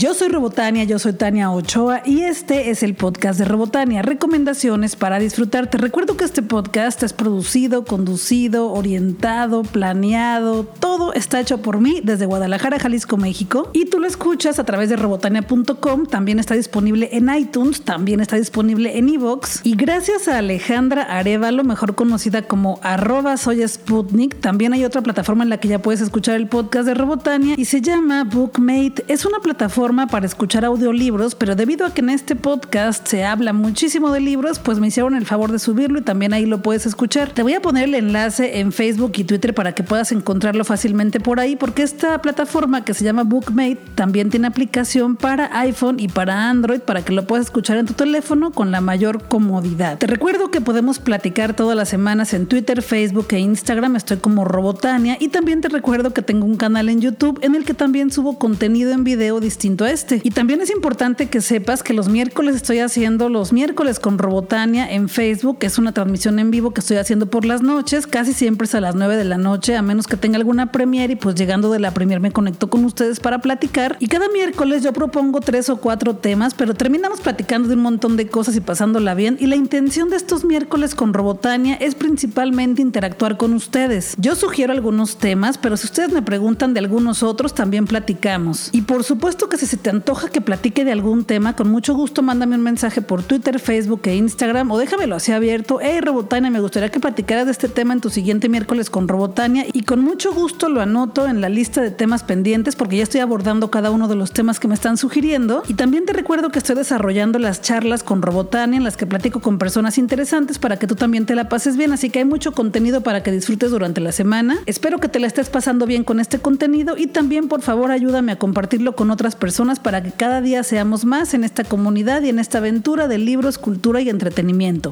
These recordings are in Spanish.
Yo soy Robotania, yo soy Tania Ochoa y este es el podcast de Robotania, recomendaciones para disfrutar. Te recuerdo que este podcast es producido, conducido, orientado, planeado, todo está hecho por mí desde Guadalajara, Jalisco, México y tú lo escuchas a través de robotania.com, también está disponible en iTunes, también está disponible en Evox y gracias a Alejandra Arevalo, mejor conocida como arroba soy Sputnik, también hay otra plataforma en la que ya puedes escuchar el podcast de Robotania y se llama Bookmate. Es una plataforma para escuchar audiolibros, pero debido a que en este podcast se habla muchísimo de libros, pues me hicieron el favor de subirlo y también ahí lo puedes escuchar. Te voy a poner el enlace en Facebook y Twitter para que puedas encontrarlo fácilmente por ahí, porque esta plataforma que se llama Bookmate también tiene aplicación para iPhone y para Android para que lo puedas escuchar en tu teléfono con la mayor comodidad. Te recuerdo que podemos platicar todas las semanas en Twitter, Facebook e Instagram. Estoy como Robotania y también te recuerdo que tengo un canal en YouTube en el que también subo contenido en video distinto este. Y también es importante que sepas que los miércoles estoy haciendo los miércoles con Robotania en Facebook. Es una transmisión en vivo que estoy haciendo por las noches. Casi siempre es a las 9 de la noche, a menos que tenga alguna premier y pues llegando de la premier me conecto con ustedes para platicar. Y cada miércoles yo propongo tres o cuatro temas, pero terminamos platicando de un montón de cosas y pasándola bien. Y la intención de estos miércoles con Robotania es principalmente interactuar con ustedes. Yo sugiero algunos temas, pero si ustedes me preguntan de algunos otros, también platicamos. Y por supuesto que si se te antoja que platique de algún tema, con mucho gusto mándame un mensaje por Twitter, Facebook e Instagram o déjamelo así abierto. Hey Robotania, me gustaría que platicaras de este tema en tu siguiente miércoles con Robotania y con mucho gusto lo anoto en la lista de temas pendientes porque ya estoy abordando cada uno de los temas que me están sugiriendo. Y también te recuerdo que estoy desarrollando las charlas con Robotania en las que platico con personas interesantes para que tú también te la pases bien. Así que hay mucho contenido para que disfrutes durante la semana. Espero que te la estés pasando bien con este contenido y también por favor ayúdame a compartirlo con otras personas para que cada día seamos más en esta comunidad y en esta aventura de libros, cultura y entretenimiento.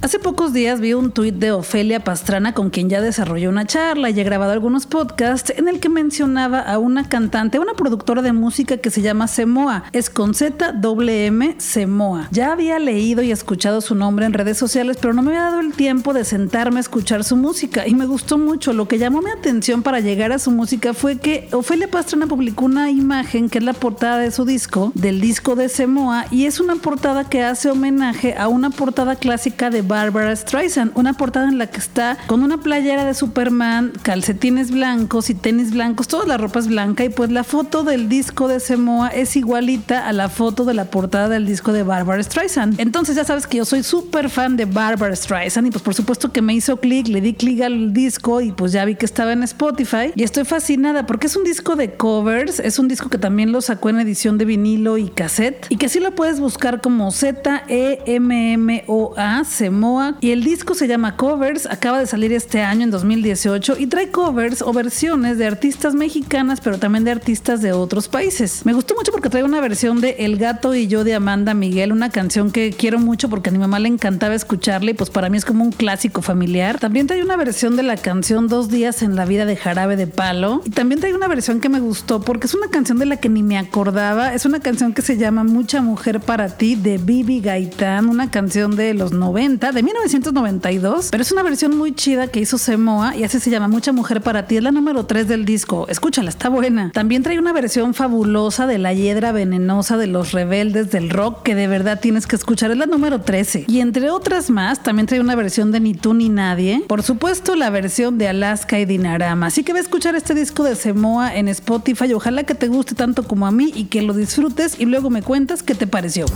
Hace pocos días vi un tuit de Ofelia Pastrana con quien ya desarrolló una charla y he grabado algunos podcasts en el que mencionaba a una cantante, una productora de música que se llama Semoa. Es con Z Semoa. Ya había leído y escuchado su nombre en redes sociales, pero no me había dado el tiempo de sentarme a escuchar su música y me gustó mucho. Lo que llamó mi atención para llegar a su música fue que Ofelia Pastrana publicó una imagen que es la portada de su disco, del disco de Semoa, y es una portada que hace homenaje a una portada clásica de Barbara Streisand, una portada en la que está con una playera de Superman, calcetines blancos y tenis blancos, toda la ropa es blanca y pues la foto del disco de Semoa es igualita a la foto de la portada del disco de Barbara Streisand. Entonces ya sabes que yo soy súper fan de Barbara Streisand y pues por supuesto que me hizo clic, le di clic al disco y pues ya vi que estaba en Spotify y estoy fascinada porque es un disco de covers, es un disco que también lo sacó en edición de vinilo y cassette y que sí lo puedes buscar como Z-E-M-M-O-A, Semoa y el disco se llama Covers, acaba de salir este año en 2018 y trae covers o versiones de artistas mexicanas pero también de artistas de otros países. Me gustó mucho porque trae una versión de El gato y yo de Amanda Miguel, una canción que quiero mucho porque a mi mamá le encantaba escucharla y pues para mí es como un clásico familiar. También trae una versión de la canción Dos días en la vida de Jarabe de Palo y también trae una versión que me gustó porque es una canción de la que ni me acordaba, es una canción que se llama Mucha mujer para ti de Bibi Gaitán, una canción de los 90 de 1992, pero es una versión muy chida que hizo Semoa y así se llama Mucha Mujer para ti. Es la número 3 del disco. Escúchala, está buena. También trae una versión fabulosa de La Hiedra Venenosa de los Rebeldes del Rock que de verdad tienes que escuchar. Es la número 13. Y entre otras más, también trae una versión de Ni tú ni nadie. Por supuesto, la versión de Alaska y Dinarama. Así que ve a escuchar este disco de Semoa en Spotify. Ojalá que te guste tanto como a mí y que lo disfrutes y luego me cuentas qué te pareció.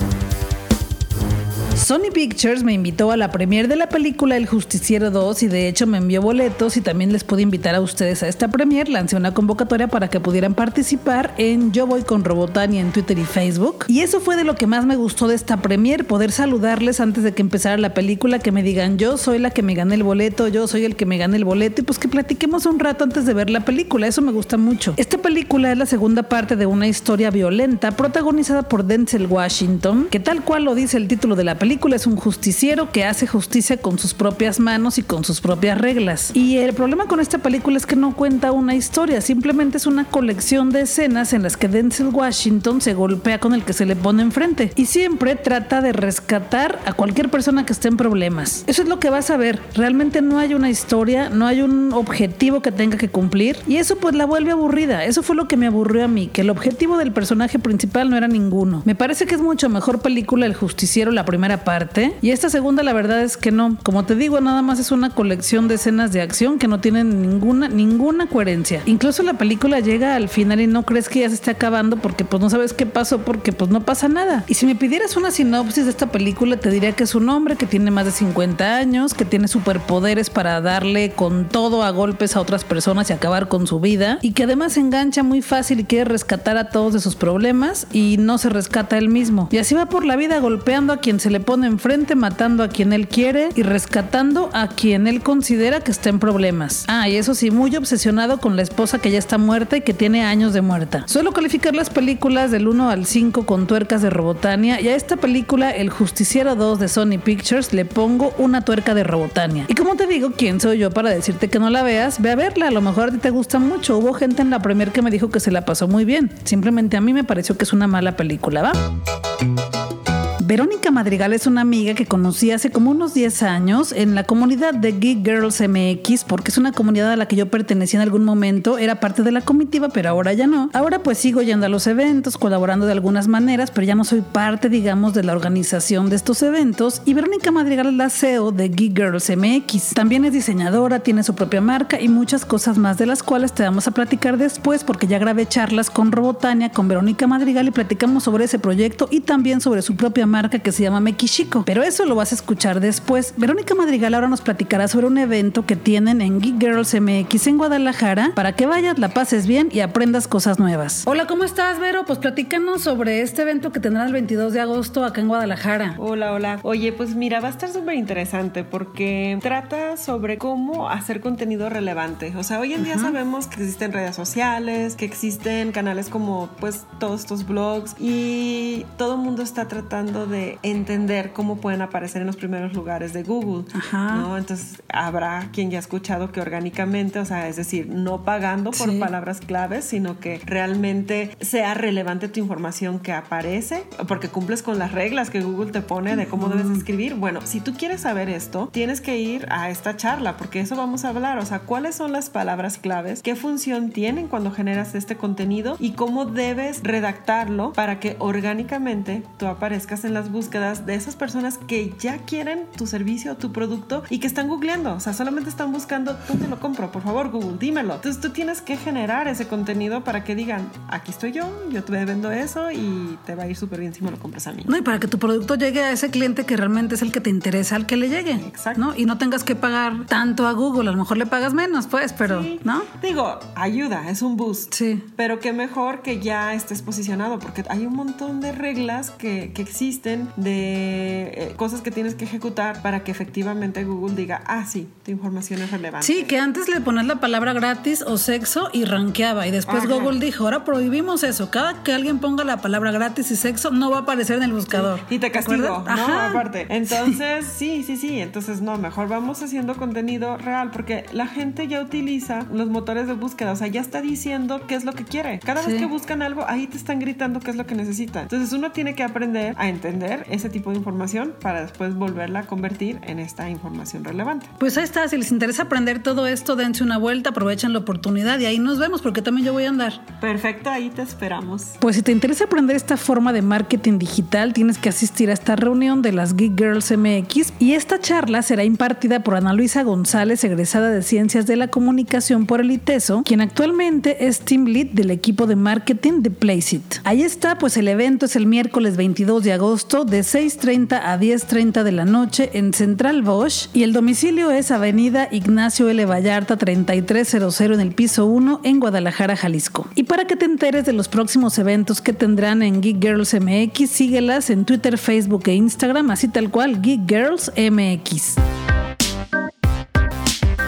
Sony Pictures me invitó a la premiere de la película El Justiciero 2 y de hecho me envió boletos y también les pude invitar a ustedes a esta premiere. Lancé una convocatoria para que pudieran participar en Yo Voy con Robotania en Twitter y Facebook. Y eso fue de lo que más me gustó de esta premiere, poder saludarles antes de que empezara la película, que me digan yo soy la que me gané el boleto, yo soy el que me gane el boleto y pues que platiquemos un rato antes de ver la película. Eso me gusta mucho. Esta película es la segunda parte de una historia violenta protagonizada por Denzel Washington, que tal cual lo dice el título de la película, es un justiciero que hace justicia con sus propias manos y con sus propias reglas. Y el problema con esta película es que no cuenta una historia, simplemente es una colección de escenas en las que Denzel Washington se golpea con el que se le pone enfrente y siempre trata de rescatar a cualquier persona que esté en problemas. Eso es lo que vas a ver. Realmente no hay una historia, no hay un objetivo que tenga que cumplir y eso pues la vuelve aburrida. Eso fue lo que me aburrió a mí, que el objetivo del personaje principal no era ninguno. Me parece que es mucho mejor película El Justiciero la primera parte y esta segunda la verdad es que no. Como te digo, nada más es una colección de escenas de acción que no tienen ninguna ninguna coherencia. Incluso la película llega al final y no crees que ya se esté acabando porque pues no sabes qué pasó porque pues no pasa nada. Y si me pidieras una sinopsis de esta película te diría que es un hombre que tiene más de 50 años, que tiene superpoderes para darle con todo a golpes a otras personas y acabar con su vida y que además se engancha muy fácil y quiere rescatar a todos de sus problemas y no se rescata él mismo. Y así va por la vida golpeando a quien se le pone enfrente, matando a quien él quiere y rescatando a quien él considera que está en problemas. Ah, y eso sí, muy obsesionado con la esposa que ya está muerta y que tiene años de muerta. Suelo calificar las películas del 1 al 5 con tuercas de Robotania y a esta película, El Justiciero 2 de Sony Pictures, le pongo una tuerca de Robotania. Y como te digo, ¿quién soy yo para decirte que no la veas? Ve a verla, a lo mejor a ti te gusta mucho. Hubo gente en la premier que me dijo que se la pasó muy bien. Simplemente a mí me pareció que es una mala película, ¿va? Verónica Madrigal es una amiga que conocí hace como unos 10 años en la comunidad de Geek Girls MX, porque es una comunidad a la que yo pertenecía en algún momento, era parte de la comitiva, pero ahora ya no. Ahora pues sigo yendo a los eventos, colaborando de algunas maneras, pero ya no soy parte, digamos, de la organización de estos eventos. Y Verónica Madrigal es la CEO de Geek Girls MX. También es diseñadora, tiene su propia marca y muchas cosas más de las cuales te vamos a platicar después, porque ya grabé charlas con Robotania, con Verónica Madrigal y platicamos sobre ese proyecto y también sobre su propia marca que se llama Mekishiko. Pero eso lo vas a escuchar después. Verónica Madrigal ahora nos platicará sobre un evento que tienen en Geek Girls MX en Guadalajara para que vayas, la pases bien y aprendas cosas nuevas. Hola, ¿cómo estás, Vero? Pues platícanos sobre este evento que tendrá el 22 de agosto acá en Guadalajara. Hola, hola. Oye, pues mira, va a estar súper interesante porque trata sobre cómo hacer contenido relevante. O sea, hoy en día sabemos que existen redes sociales, que existen canales como pues todos estos blogs y todo el mundo está tratando de entender cómo pueden aparecer en los primeros lugares de Google. ¿no? Entonces habrá quien ya ha escuchado que orgánicamente, o sea, es decir, no pagando por palabras claves, sino que realmente sea relevante tu información que aparece, porque cumples con las reglas que Google te pone de cómo debes escribir. Bueno, si tú quieres saber esto, tienes que ir a esta charla, porque eso vamos a hablar, o sea, cuáles son las palabras claves, qué función tienen cuando generas este contenido y cómo debes redactarlo para que orgánicamente tú aparezcas en las búsquedas de esas personas que ya quieren tu servicio tu producto y que están googleando. O sea, solamente están buscando dónde lo compro. Por favor, Google, dímelo. Entonces tú tienes que generar ese contenido para que digan, aquí estoy yo, yo te vendo eso y te va a ir súper bien si me lo compras a mí. No, y para que tu producto llegue a ese cliente que realmente es el que te interesa al que le llegue. Exacto. ¿no? Y no tengas que pagar tanto a Google. A lo mejor le pagas menos, pues, pero, ¿no? Digo, ayuda, es un boost. Sí. Pero qué mejor que ya estés posicionado porque hay un montón de reglas que, que existen de eh, cosas que tienes que ejecutar para que efectivamente Google diga, ah, sí, tu información es relevante. Sí, que antes le pones la palabra gratis o sexo y rankeaba. Y después Google dijo, ahora prohibimos eso. Cada que alguien ponga la palabra gratis y sexo, no va a aparecer en el buscador. Y te castigo, ¿no? Aparte. Entonces, sí, sí, sí. Entonces, no, mejor vamos haciendo contenido real porque la gente ya utiliza los motores de búsqueda. O sea, ya está diciendo qué es lo que quiere. Cada vez que buscan algo, ahí te están gritando qué es lo que necesitan. Entonces, uno tiene que aprender a entender ese tipo de información para después volverla a convertir en esta información relevante. Pues ahí está, si les interesa aprender todo esto, dense una vuelta, aprovechen la oportunidad y ahí nos vemos porque también yo voy a andar. Perfecto, ahí te esperamos. Pues si te interesa aprender esta forma de marketing digital, tienes que asistir a esta reunión de las Geek Girls MX y esta charla será impartida por Ana Luisa González, egresada de Ciencias de la Comunicación por el ITESO, quien actualmente es Team Lead del equipo de marketing de Placeit. Ahí está, pues el evento es el miércoles 22 de agosto de 6.30 a 10.30 de la noche en Central Bosch y el domicilio es Avenida Ignacio L. Vallarta 3300 en el piso 1 en Guadalajara, Jalisco. Y para que te enteres de los próximos eventos que tendrán en Geek Girls MX, síguelas en Twitter, Facebook e Instagram, así tal cual Geek Girls MX.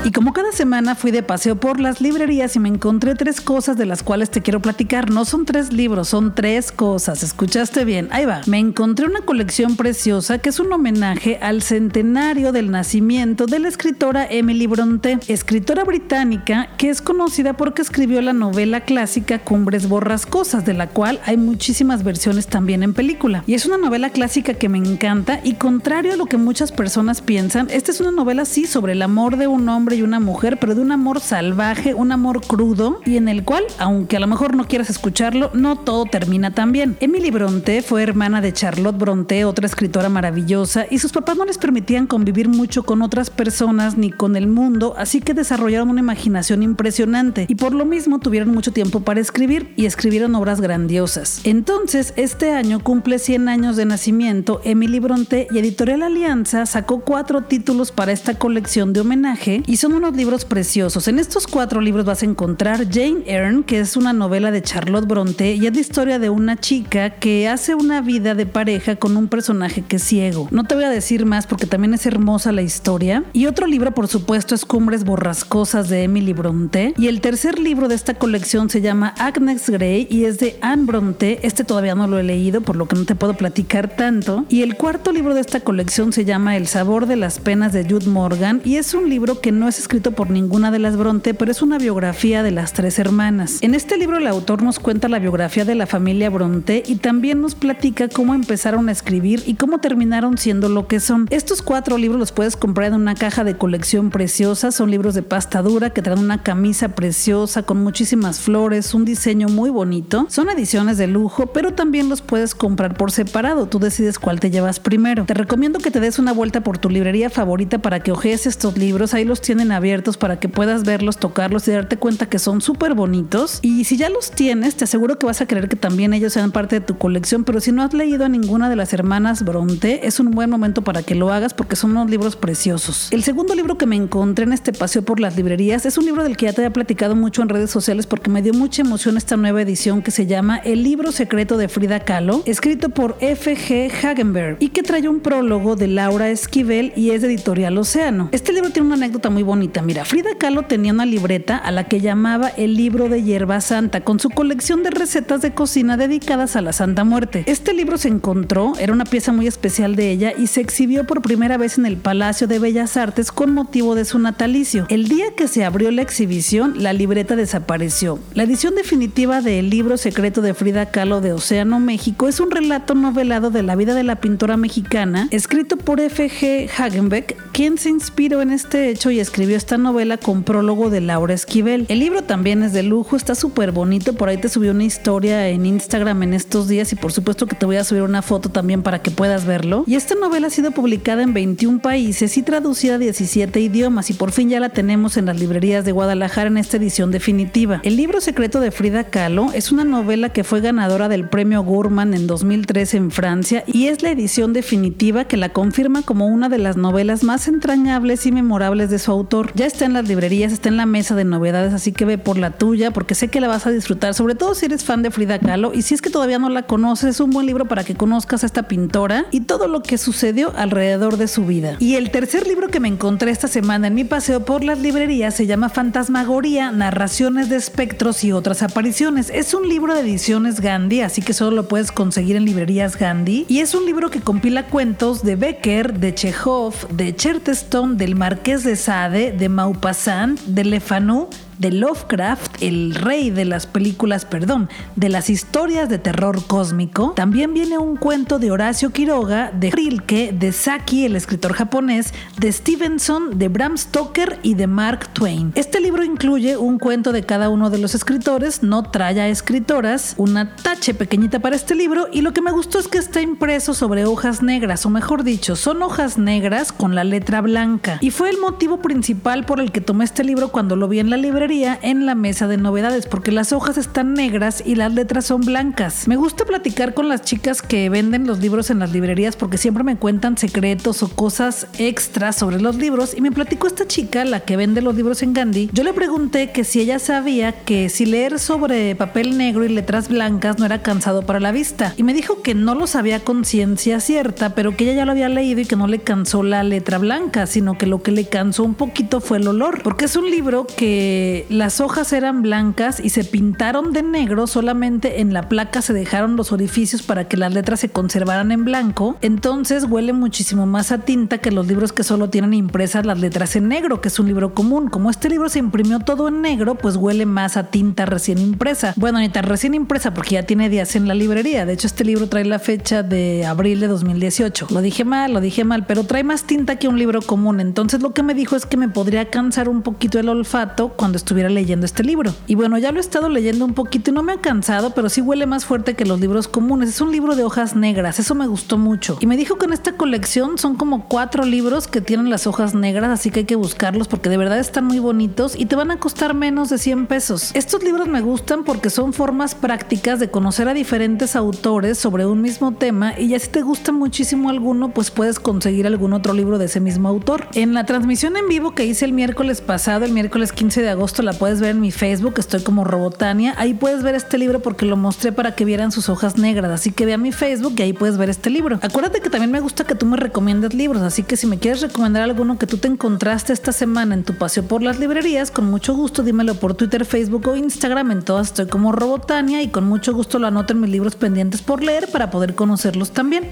Y como cada semana fui de paseo por las librerías y me encontré tres cosas de las cuales te quiero platicar. No son tres libros, son tres cosas. ¿Escuchaste bien? Ahí va. Me encontré una colección preciosa que es un homenaje al centenario del nacimiento de la escritora Emily Bronte, escritora británica que es conocida porque escribió la novela clásica Cumbres Borrascosas, de la cual hay muchísimas versiones también en película. Y es una novela clásica que me encanta y contrario a lo que muchas personas piensan, esta es una novela sí sobre el amor de un hombre y una mujer, pero de un amor salvaje, un amor crudo y en el cual, aunque a lo mejor no quieras escucharlo, no todo termina tan bien. Emily Bronte fue hermana de Charlotte Bronte, otra escritora maravillosa, y sus papás no les permitían convivir mucho con otras personas ni con el mundo, así que desarrollaron una imaginación impresionante y por lo mismo tuvieron mucho tiempo para escribir y escribieron obras grandiosas. Entonces, este año cumple 100 años de nacimiento Emily Bronte y Editorial Alianza sacó cuatro títulos para esta colección de homenaje y son unos libros preciosos. En estos cuatro libros vas a encontrar Jane Eyre, que es una novela de Charlotte Bronte y es la historia de una chica que hace una vida de pareja con un personaje que es ciego. No te voy a decir más porque también es hermosa la historia. Y otro libro, por supuesto, es Cumbres Borrascosas de Emily Bronte. Y el tercer libro de esta colección se llama Agnes Grey y es de Anne Bronte. Este todavía no lo he leído, por lo que no te puedo platicar tanto. Y el cuarto libro de esta colección se llama El sabor de las penas de Jude Morgan y es un libro que no es escrito por ninguna de las Bronte, pero es una biografía de las tres hermanas. En este libro el autor nos cuenta la biografía de la familia Bronte y también nos platica cómo empezaron a escribir y cómo terminaron siendo lo que son. Estos cuatro libros los puedes comprar en una caja de colección preciosa, son libros de pasta dura que traen una camisa preciosa con muchísimas flores, un diseño muy bonito. Son ediciones de lujo, pero también los puedes comprar por separado, tú decides cuál te llevas primero. Te recomiendo que te des una vuelta por tu librería favorita para que ojees estos libros, ahí los tienen abiertos para que puedas verlos, tocarlos y darte cuenta que son súper bonitos. Y si ya los tienes, te aseguro que vas a querer que también ellos sean parte de tu colección, pero si no has leído a ninguna de las hermanas Bronte, es un buen momento para que lo hagas porque son unos libros preciosos. El segundo libro que me encontré en este paseo por las librerías es un libro del que ya te había platicado mucho en redes sociales porque me dio mucha emoción esta nueva edición que se llama El libro secreto de Frida Kahlo, escrito por F.G. Hagenberg y que trae un prólogo de Laura Esquivel y es de editorial Océano. Este libro tiene una anécdota muy Mira, Frida Kahlo tenía una libreta a la que llamaba el libro de hierba santa con su colección de recetas de cocina dedicadas a la Santa Muerte. Este libro se encontró, era una pieza muy especial de ella y se exhibió por primera vez en el Palacio de Bellas Artes con motivo de su natalicio. El día que se abrió la exhibición, la libreta desapareció. La edición definitiva del libro secreto de Frida Kahlo de Océano México es un relato novelado de la vida de la pintora mexicana, escrito por F.G. Hagenbeck, quien se inspiró en este hecho y escribió esta novela con prólogo de Laura Esquivel. El libro también es de lujo, está súper bonito, por ahí te subí una historia en Instagram en estos días y por supuesto que te voy a subir una foto también para que puedas verlo. Y esta novela ha sido publicada en 21 países y traducida a 17 idiomas y por fin ya la tenemos en las librerías de Guadalajara en esta edición definitiva. El libro secreto de Frida Kahlo es una novela que fue ganadora del premio Gurman en 2013 en Francia y es la edición definitiva que la confirma como una de las novelas más entrañables y memorables de su autor. Ya está en las librerías, está en la mesa de novedades, así que ve por la tuya porque sé que la vas a disfrutar, sobre todo si eres fan de Frida Kahlo y si es que todavía no la conoces, es un buen libro para que conozcas a esta pintora y todo lo que sucedió alrededor de su vida. Y el tercer libro que me encontré esta semana en mi paseo por las librerías se llama Fantasmagoría, Narraciones de Espectros y otras apariciones. Es un libro de ediciones Gandhi, así que solo lo puedes conseguir en librerías Gandhi y es un libro que compila cuentos de Becker, de Chekhov, de Chertestone, del Marqués de Sade, de Maupassant, de Le Fanu, de Lovecraft, el rey de las películas, perdón, de las historias de terror cósmico. También viene un cuento de Horacio Quiroga, de Rilke, de Saki, el escritor japonés, de Stevenson, de Bram Stoker y de Mark Twain. Este libro incluye un cuento de cada uno de los escritores, no trae a escritoras, una tache pequeñita para este libro y lo que me gustó es que está impreso sobre hojas negras, o mejor dicho, son hojas negras con la letra blanca. Y fue el motivo principal por el que tomé este libro cuando lo vi en la librería en la mesa de novedades porque las hojas están negras y las letras son blancas. Me gusta platicar con las chicas que venden los libros en las librerías porque siempre me cuentan secretos o cosas extras sobre los libros y me platicó esta chica, la que vende los libros en Gandhi. Yo le pregunté que si ella sabía que si leer sobre papel negro y letras blancas no era cansado para la vista y me dijo que no lo sabía con ciencia cierta, pero que ella ya lo había leído y que no le cansó la letra blanca, sino que lo que le cansó un poquito fue el olor, porque es un libro que las hojas eran blancas y se pintaron de negro, solamente en la placa se dejaron los orificios para que las letras se conservaran en blanco, entonces huele muchísimo más a tinta que los libros que solo tienen impresas las letras en negro, que es un libro común. Como este libro se imprimió todo en negro, pues huele más a tinta recién impresa. Bueno, ni tan recién impresa porque ya tiene días en la librería. De hecho, este libro trae la fecha de abril de 2018. Lo dije mal, lo dije mal, pero trae más tinta que un libro común. Entonces lo que me dijo es que me podría cansar un poquito el olfato cuando estuviera leyendo este libro. Y bueno, ya lo he estado leyendo un poquito y no me ha cansado, pero sí huele más fuerte que los libros comunes. Es un libro de hojas negras, eso me gustó mucho. Y me dijo que en esta colección son como cuatro libros que tienen las hojas negras, así que hay que buscarlos porque de verdad están muy bonitos y te van a costar menos de 100 pesos. Estos libros me gustan porque son formas prácticas de conocer a diferentes autores sobre un mismo tema y ya si te gusta muchísimo alguno, pues puedes conseguir algún otro libro de ese mismo autor. En la transmisión en vivo que hice el miércoles pasado, el miércoles 15 de agosto, la puedes ver en mi Facebook, estoy como Robotania. Ahí puedes ver este libro porque lo mostré para que vieran sus hojas negras. Así que ve a mi Facebook y ahí puedes ver este libro. Acuérdate que también me gusta que tú me recomiendes libros, así que si me quieres recomendar alguno que tú te encontraste esta semana en tu paseo por las librerías, con mucho gusto dímelo por Twitter, Facebook o Instagram. En todas estoy como Robotania y con mucho gusto lo anoto en mis libros pendientes por leer para poder conocerlos también.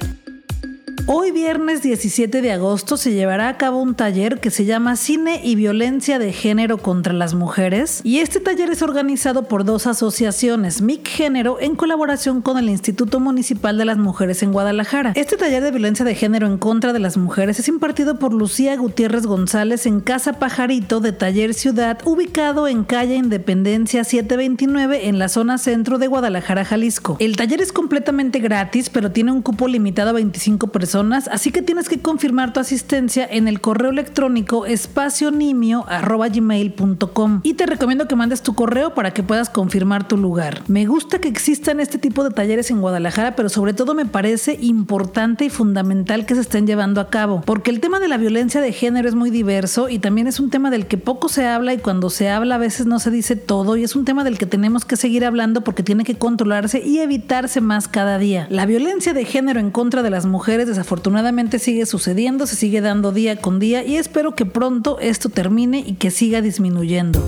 Hoy viernes 17 de agosto se llevará a cabo un taller que se llama Cine y Violencia de Género contra las Mujeres y este taller es organizado por dos asociaciones, MIC Género en colaboración con el Instituto Municipal de las Mujeres en Guadalajara. Este taller de violencia de género en contra de las mujeres es impartido por Lucía Gutiérrez González en Casa Pajarito de Taller Ciudad, ubicado en calle Independencia 729 en la zona centro de Guadalajara, Jalisco. El taller es completamente gratis, pero tiene un cupo limitado a 25 personas así que tienes que confirmar tu asistencia en el correo electrónico espacionimio.gmail.com y te recomiendo que mandes tu correo para que puedas confirmar tu lugar. Me gusta que existan este tipo de talleres en Guadalajara, pero sobre todo me parece importante y fundamental que se estén llevando a cabo, porque el tema de la violencia de género es muy diverso y también es un tema del que poco se habla y cuando se habla a veces no se dice todo y es un tema del que tenemos que seguir hablando porque tiene que controlarse y evitarse más cada día. La violencia de género en contra de las mujeres desafortunadamente sigue sucediendo, se sigue dando día con día y espero que pronto esto termine y que siga disminuyendo.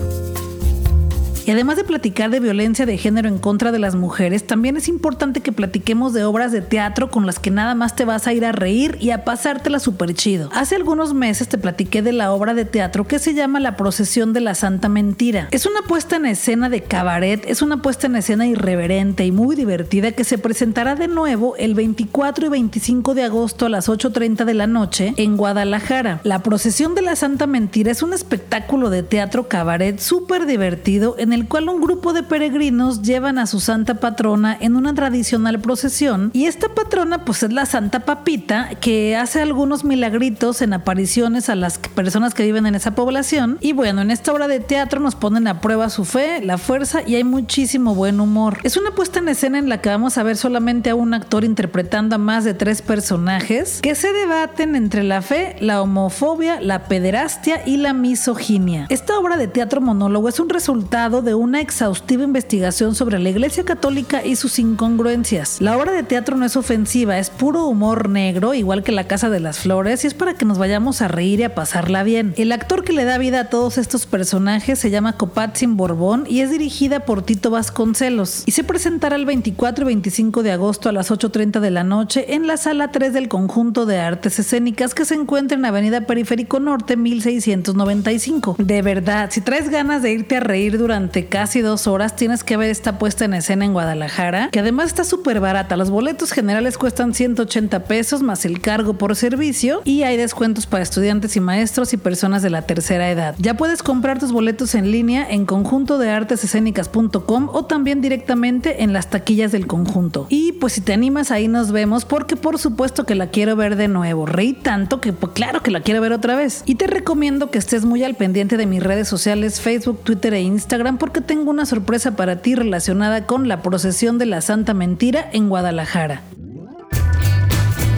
Y además de platicar de violencia de género en contra de las mujeres, también es importante que platiquemos de obras de teatro con las que nada más te vas a ir a reír y a pasártela súper chido. Hace algunos meses te platiqué de la obra de teatro que se llama La procesión de la Santa Mentira. Es una puesta en escena de cabaret, es una puesta en escena irreverente y muy divertida que se presentará de nuevo el 24 y 25 de agosto a las 8.30 de la noche en Guadalajara. La procesión de la Santa Mentira es un espectáculo de teatro cabaret súper divertido en el cual un grupo de peregrinos llevan a su santa patrona en una tradicional procesión y esta patrona pues es la Santa Papita que hace algunos milagritos en apariciones a las personas que viven en esa población y bueno, en esta obra de teatro nos ponen a prueba su fe, la fuerza y hay muchísimo buen humor. Es una puesta en escena en la que vamos a ver solamente a un actor interpretando a más de tres personajes que se debaten entre la fe, la homofobia, la pederastia y la misoginia. Esta obra de teatro monólogo es un resultado de una exhaustiva investigación sobre la Iglesia Católica y sus incongruencias. La obra de teatro no es ofensiva, es puro humor negro, igual que La Casa de las Flores, y es para que nos vayamos a reír y a pasarla bien. El actor que le da vida a todos estos personajes se llama Copatzin Borbón y es dirigida por Tito Vasconcelos. Y se presentará el 24 y 25 de agosto a las 8.30 de la noche en la sala 3 del conjunto de artes escénicas que se encuentra en Avenida Periférico Norte 1695. De verdad, si traes ganas de irte a reír durante casi dos horas. Tienes que ver esta puesta en escena en Guadalajara, que además está súper barata. Los boletos generales cuestan 180 pesos más el cargo por servicio y hay descuentos para estudiantes y maestros y personas de la tercera edad. Ya puedes comprar tus boletos en línea en conjunto de artesescénicas.com o también directamente en las taquillas del conjunto. Y pues si te animas ahí nos vemos porque por supuesto que la quiero ver de nuevo. Reí tanto que pues, claro que la quiero ver otra vez. Y te recomiendo que estés muy al pendiente de mis redes sociales Facebook, Twitter e Instagram porque tengo una sorpresa para ti relacionada con la procesión de la Santa Mentira en Guadalajara.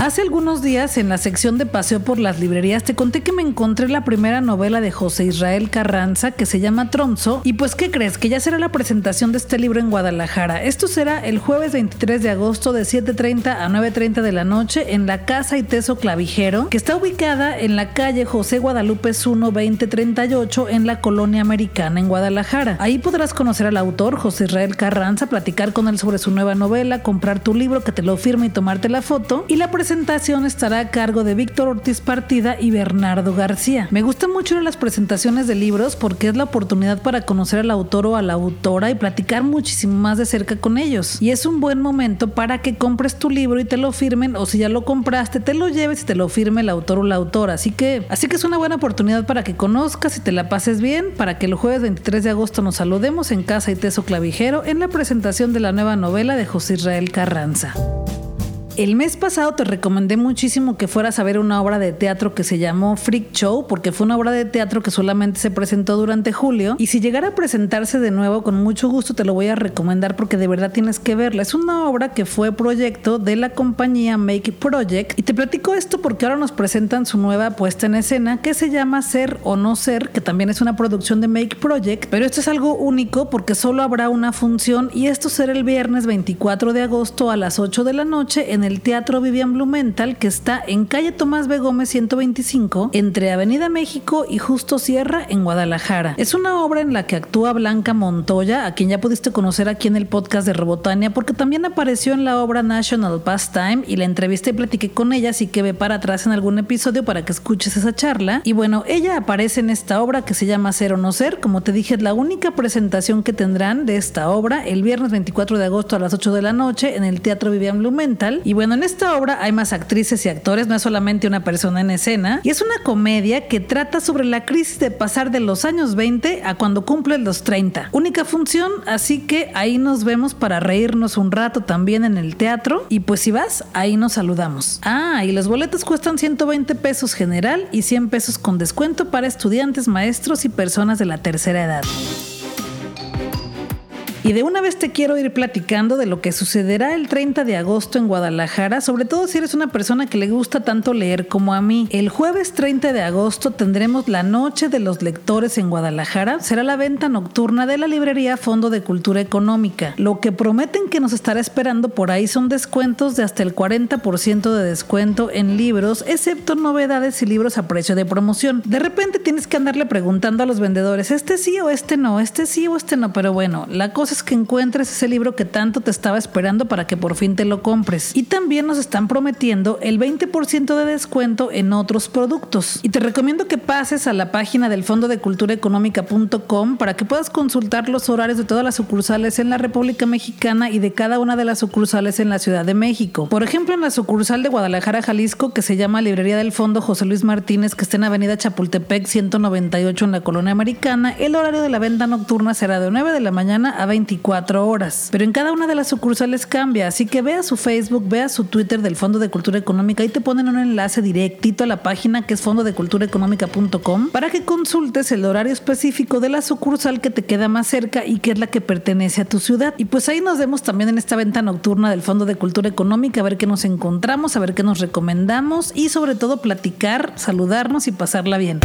Hace algunos días en la sección de Paseo por las librerías te conté que me encontré la primera novela de José Israel Carranza que se llama Tronzo y pues ¿qué crees? Que ya será la presentación de este libro en Guadalajara. Esto será el jueves 23 de agosto de 7.30 a 9.30 de la noche en la Casa Iteso Clavijero que está ubicada en la calle José Guadalupe 1 2038 en la Colonia Americana en Guadalajara. Ahí podrás conocer al autor José Israel Carranza, platicar con él sobre su nueva novela, comprar tu libro que te lo firme y tomarte la foto y la presentación presentación estará a cargo de Víctor Ortiz Partida y Bernardo García. Me gustan mucho las presentaciones de libros porque es la oportunidad para conocer al autor o a la autora y platicar muchísimo más de cerca con ellos. Y es un buen momento para que compres tu libro y te lo firmen o si ya lo compraste, te lo lleves y te lo firme el autor o la autora. Así que, así que es una buena oportunidad para que conozcas y te la pases bien, para que el jueves 23 de agosto nos saludemos en Casa y Teso Clavijero en la presentación de la nueva novela de José Israel Carranza. El mes pasado te recomendé muchísimo que fueras a ver una obra de teatro que se llamó Freak Show, porque fue una obra de teatro que solamente se presentó durante julio. Y si llegara a presentarse de nuevo, con mucho gusto te lo voy a recomendar porque de verdad tienes que verla. Es una obra que fue proyecto de la compañía Make Project. Y te platico esto porque ahora nos presentan su nueva puesta en escena que se llama Ser o No Ser, que también es una producción de Make Project. Pero esto es algo único porque solo habrá una función y esto será el viernes 24 de agosto a las 8 de la noche en el Teatro Vivian Blumenthal, que está en calle Tomás B. Gómez 125, entre Avenida México y Justo Sierra, en Guadalajara. Es una obra en la que actúa Blanca Montoya, a quien ya pudiste conocer aquí en el podcast de Robotania, porque también apareció en la obra National Pastime y la entrevisté y platiqué con ella, así que ve para atrás en algún episodio para que escuches esa charla. Y bueno, ella aparece en esta obra que se llama Ser o No Ser. Como te dije, es la única presentación que tendrán de esta obra el viernes 24 de agosto a las 8 de la noche en el Teatro Vivian Blumenthal. Y bueno, en esta obra hay más actrices y actores, no es solamente una persona en escena, y es una comedia que trata sobre la crisis de pasar de los años 20 a cuando cumplen los 30. Única función, así que ahí nos vemos para reírnos un rato también en el teatro, y pues si vas, ahí nos saludamos. Ah, y los boletos cuestan 120 pesos general y 100 pesos con descuento para estudiantes, maestros y personas de la tercera edad. Y de una vez te quiero ir platicando de lo que sucederá el 30 de agosto en Guadalajara, sobre todo si eres una persona que le gusta tanto leer como a mí. El jueves 30 de agosto tendremos la Noche de los Lectores en Guadalajara. Será la venta nocturna de la librería Fondo de Cultura Económica. Lo que prometen que nos estará esperando por ahí son descuentos de hasta el 40% de descuento en libros, excepto novedades y libros a precio de promoción. De repente tienes que andarle preguntando a los vendedores, este sí o este no, este sí o este no, pero bueno, la cosa que encuentres ese libro que tanto te estaba esperando para que por fin te lo compres. Y también nos están prometiendo el 20% de descuento en otros productos. Y te recomiendo que pases a la página del Fondo de Cultura Económica.com para que puedas consultar los horarios de todas las sucursales en la República Mexicana y de cada una de las sucursales en la Ciudad de México. Por ejemplo, en la sucursal de Guadalajara, Jalisco, que se llama Librería del Fondo José Luis Martínez, que está en Avenida Chapultepec 198 en la Colonia Americana, el horario de la venta nocturna será de 9 de la mañana a 20 24 horas. Pero en cada una de las sucursales cambia, así que vea su Facebook, vea su Twitter del Fondo de Cultura Económica y te ponen un enlace directito a la página que es fondodeculturaeconómica.com para que consultes el horario específico de la sucursal que te queda más cerca y que es la que pertenece a tu ciudad. Y pues ahí nos vemos también en esta venta nocturna del Fondo de Cultura Económica, a ver qué nos encontramos, a ver qué nos recomendamos y sobre todo platicar, saludarnos y pasarla bien.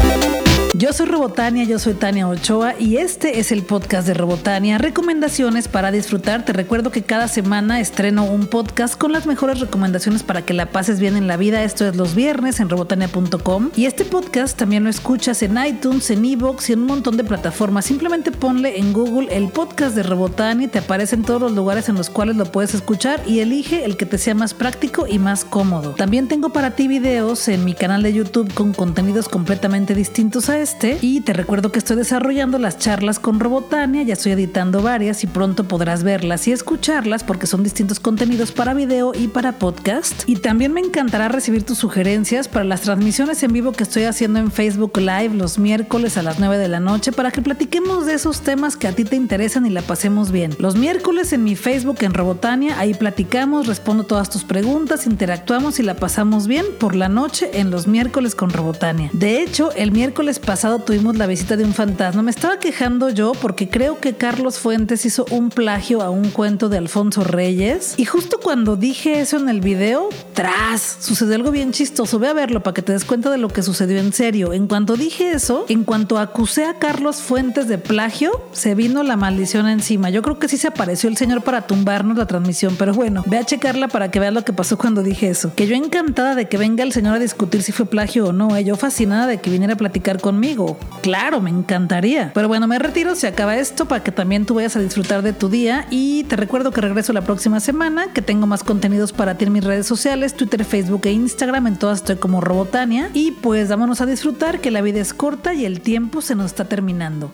Yo soy Robotania, yo soy Tania Ochoa y este es el podcast de Robotania. Recomiendo recomendaciones para disfrutar. Te recuerdo que cada semana estreno un podcast con las mejores recomendaciones para que la pases bien en la vida. Esto es los viernes en robotania.com. Y este podcast también lo escuchas en iTunes, en Evox y en un montón de plataformas. Simplemente ponle en Google el podcast de Robotania y te aparece en todos los lugares en los cuales lo puedes escuchar y elige el que te sea más práctico y más cómodo. También tengo para ti videos en mi canal de YouTube con contenidos completamente distintos a este y te recuerdo que estoy desarrollando las charlas con Robotania, ya estoy editando varias y pronto podrás verlas y escucharlas porque son distintos contenidos para video y para podcast. Y también me encantará recibir tus sugerencias para las transmisiones en vivo que estoy haciendo en Facebook Live los miércoles a las 9 de la noche para que platiquemos de esos temas que a ti te interesan y la pasemos bien. Los miércoles en mi Facebook en Robotania, ahí platicamos, respondo todas tus preguntas, interactuamos y la pasamos bien por la noche en los miércoles con Robotania. De hecho, el miércoles pasado tuvimos la visita de un fantasma. Me estaba quejando yo porque creo que Carlos Fuentes hizo un plagio a un cuento de Alfonso Reyes y justo cuando dije eso en el video, tras, sucedió algo bien chistoso. Ve a verlo para que te des cuenta de lo que sucedió en serio. En cuanto dije eso, en cuanto acusé a Carlos Fuentes de plagio, se vino la maldición encima. Yo creo que sí se apareció el señor para tumbarnos la transmisión, pero bueno, ve a checarla para que veas lo que pasó cuando dije eso. Que yo encantada de que venga el señor a discutir si fue plagio o no, eh. yo fascinada de que viniera a platicar conmigo. Claro, me encantaría. Pero bueno, me retiro, se acaba esto para que también tú vayas a disfrutar de tu día y te recuerdo que regreso la próxima semana, que tengo más contenidos para ti en mis redes sociales, Twitter, Facebook e Instagram, en todas estoy como Robotania y pues vámonos a disfrutar que la vida es corta y el tiempo se nos está terminando.